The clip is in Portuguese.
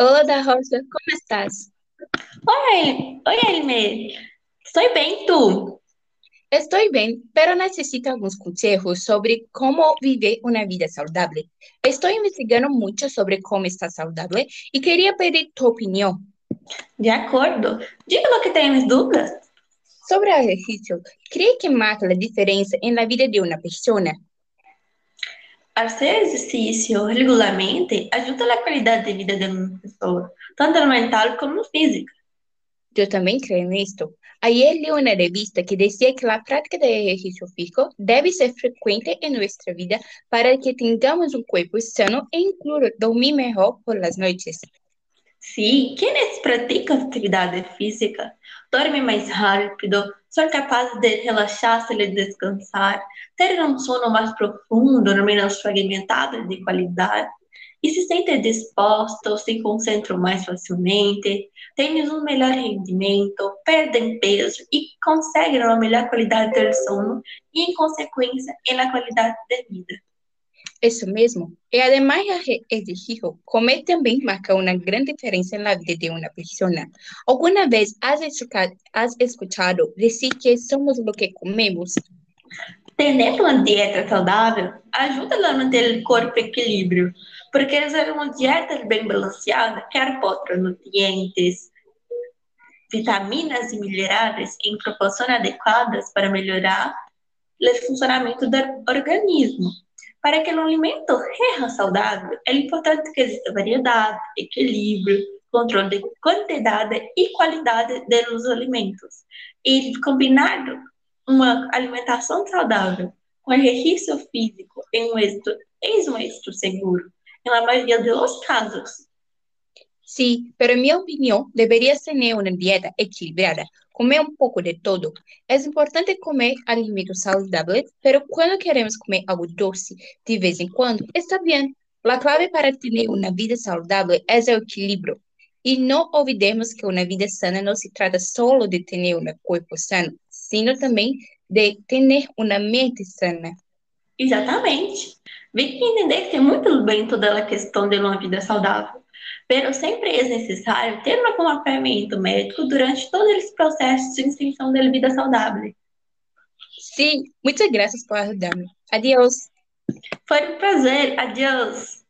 Olá, Rosa, como estás? Oi, oi, Elmer. Estou bem, tu? Estou bem, pero necesito alguns conselhos sobre como viver uma vida saudável. Estou investigando muito sobre como estar saudável e queria pedir tua opinião. De acordo. Diga lo que tens dúvidas. Sobre o exercício, creio que marca a diferença na vida de uma pessoa? Hacer exercício regularmente ajuda na qualidade de vida de uma pessoa, tanto mental como física. Eu também creio nisto. Ayer li uma revista que dizia que a prática de exercício físico deve ser frequente em nossa vida para que tenhamos um corpo sano e incluso dormir melhor por las noites. Sim, quienes praticam atividade física dormem mais rápido, são capazes de relaxar-se e descansar, ter um sono mais profundo, menos fragmentado de qualidade, e se sentem dispostos, se concentram mais facilmente, têm um melhor rendimento, perdem peso e conseguem uma melhor qualidade do sono e, em consequência, na qualidade de vida. Isso mesmo. E además é exercício, comer também marca uma grande diferença na vida de uma pessoa. Alguma vez has escuchado, has que somos o que comemos? Ter uma dieta saudável ajuda a manter o corpo em equilíbrio, porque uma dieta bem balanceada potre nutrientes, vitaminas e minerais em proporções adequadas para melhorar o funcionamento do organismo. Para que o alimento seja saudável, é importante que exista variedade, equilíbrio, controle de quantidade e qualidade dos alimentos. E combinar uma alimentação saudável com exercício físico em um êxito, em um êxito seguro, na maioria dos casos. Sim, pero en mi opinión debería ser una dieta equilibrada, comer un poco de todo. Es importante comer alimentos saludables, pero cuando queremos comer algo doce de vez en cuando, está bien. La clave para tener una vida saludable es el equilibrio. Y no olvidemos que una vida sana no se trata solo de tener un cuerpo sano, sino também de ter uma mente sana. Exatamente. Que entender que é muito bem toda a questão de uma vida saudável. Pero sempre é necessário ter um acompanhamento médico durante todo esse processo de extensão da vida saudável. Sim, muitas graças por ajudar-me. Adiós. Foi um prazer. Adiós.